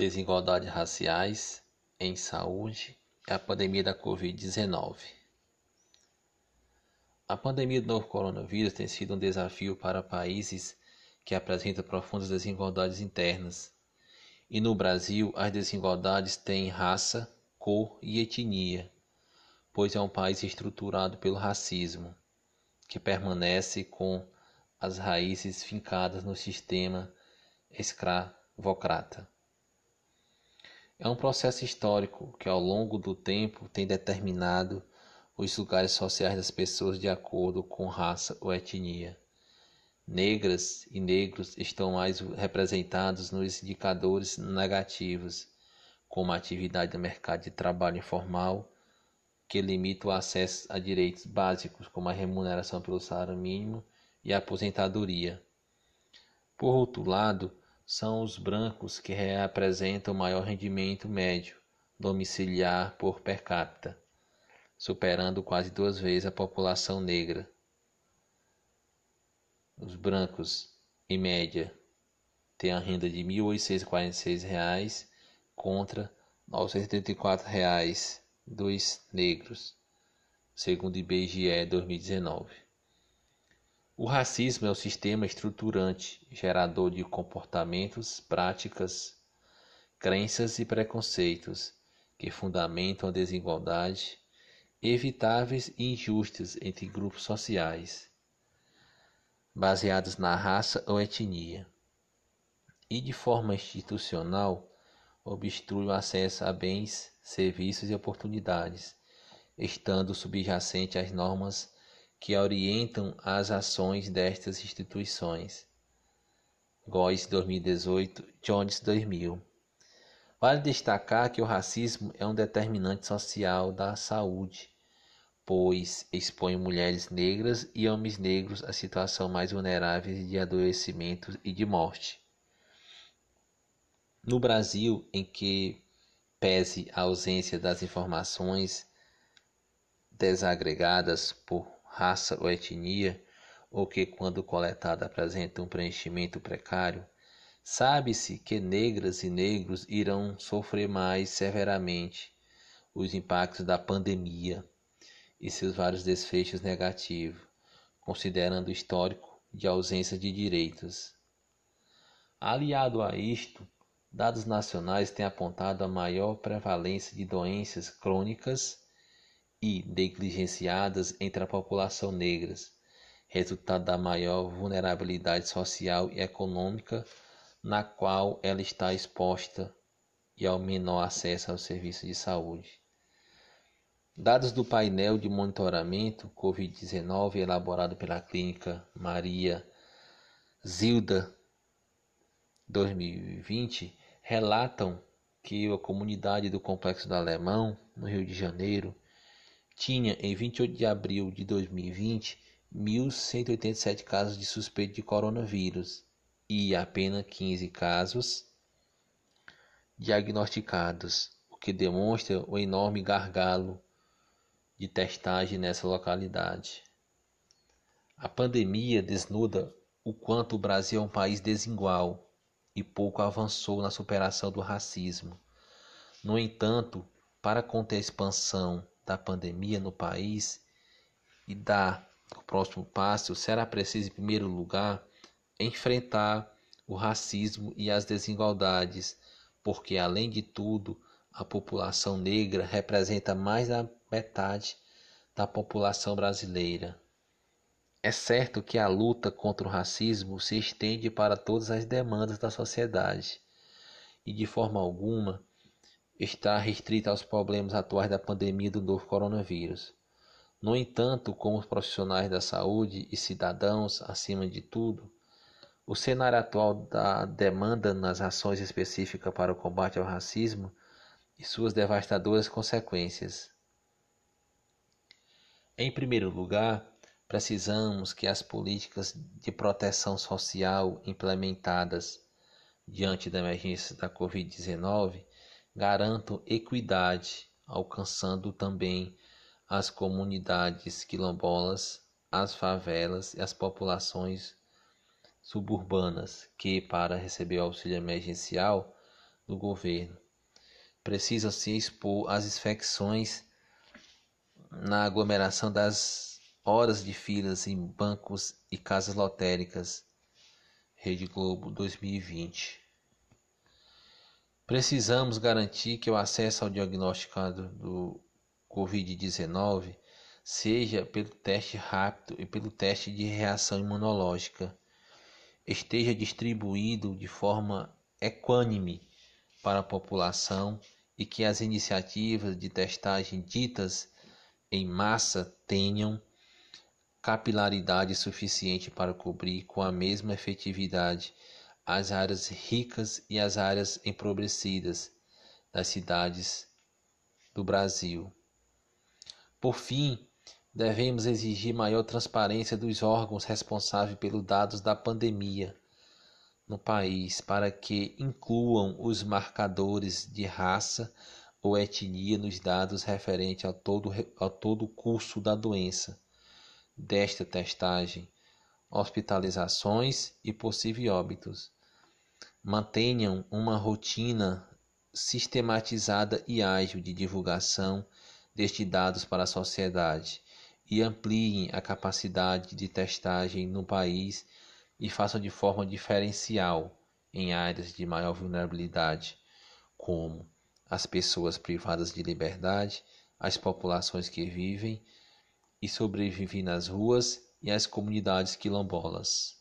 desigualdades raciais em saúde e a pandemia da Covid-19. A pandemia do novo coronavírus tem sido um desafio para países que apresentam profundas desigualdades internas. E no Brasil, as desigualdades têm raça, cor e etnia, pois é um país estruturado pelo racismo, que permanece com as raízes fincadas no sistema escravocrata. É um processo histórico que, ao longo do tempo, tem determinado os lugares sociais das pessoas de acordo com raça ou etnia. Negras e negros estão mais representados nos indicadores negativos, como a atividade no mercado de trabalho informal, que limita o acesso a direitos básicos, como a remuneração pelo salário mínimo e a aposentadoria. Por outro lado, são os brancos que representam o maior rendimento médio domiciliar por per capita, superando quase duas vezes a população negra. Os brancos, em média, têm a renda de R$ 1.846 contra R$ 984 dos negros, segundo IBGE 2019. O racismo é o sistema estruturante, gerador de comportamentos, práticas, crenças e preconceitos que fundamentam a desigualdade, evitáveis e injustas entre grupos sociais, baseados na raça ou etnia, e de forma institucional obstrui o acesso a bens, serviços e oportunidades, estando subjacente às normas que orientam as ações destas instituições. Góes 2018, Jones 2000. Vale destacar que o racismo é um determinante social da saúde, pois expõe mulheres negras e homens negros à situação mais vulneráveis de adoecimento e de morte. No Brasil, em que pese a ausência das informações desagregadas por raça ou etnia, ou que, quando coletada, apresenta um preenchimento precário, sabe-se que negras e negros irão sofrer mais severamente os impactos da pandemia e seus vários desfechos negativos, considerando o histórico de ausência de direitos. Aliado a isto, dados nacionais têm apontado a maior prevalência de doenças crônicas e negligenciadas entre a população negra, resultado da maior vulnerabilidade social e econômica na qual ela está exposta e ao menor acesso aos serviços de saúde. Dados do painel de monitoramento Covid-19 elaborado pela Clínica Maria Zilda 2020 relatam que a comunidade do Complexo do Alemão, no Rio de Janeiro, tinha, em 28 de abril de 2020, 1.187 casos de suspeito de coronavírus e apenas 15 casos diagnosticados, o que demonstra o enorme gargalo de testagem nessa localidade. A pandemia desnuda o quanto o Brasil é um país desigual e pouco avançou na superação do racismo. No entanto, para conter a expansão da pandemia no país e dar o próximo passo, será preciso, em primeiro lugar, enfrentar o racismo e as desigualdades, porque, além de tudo, a população negra representa mais da metade da população brasileira. É certo que a luta contra o racismo se estende para todas as demandas da sociedade e, de forma alguma, está restrita aos problemas atuais da pandemia do novo coronavírus. No entanto, como profissionais da saúde e cidadãos, acima de tudo, o cenário atual da demanda nas ações específicas para o combate ao racismo e suas devastadoras consequências. Em primeiro lugar, precisamos que as políticas de proteção social implementadas diante da emergência da Covid-19 garantam equidade, alcançando também as comunidades quilombolas, as favelas e as populações suburbanas que, para receber auxílio emergencial, do governo. Precisa se expor às infecções na aglomeração das horas de filas em bancos e casas lotéricas. Rede Globo 2020. Precisamos garantir que o acesso ao diagnóstico do Covid-19 seja pelo teste rápido e pelo teste de reação imunológica, esteja distribuído de forma equânime para a população e que as iniciativas de testagem ditas em massa tenham capilaridade suficiente para cobrir com a mesma efetividade as áreas ricas e as áreas empobrecidas das cidades do Brasil. Por fim, devemos exigir maior transparência dos órgãos responsáveis pelos dados da pandemia no país, para que incluam os marcadores de raça ou etnia nos dados referentes ao todo, ao todo o curso da doença, desta testagem, hospitalizações e possíveis óbitos. Mantenham uma rotina sistematizada e ágil de divulgação destes dados para a sociedade e ampliem a capacidade de testagem no país e façam de forma diferencial em áreas de maior vulnerabilidade, como as pessoas privadas de liberdade, as populações que vivem e sobrevivem nas ruas e as comunidades quilombolas.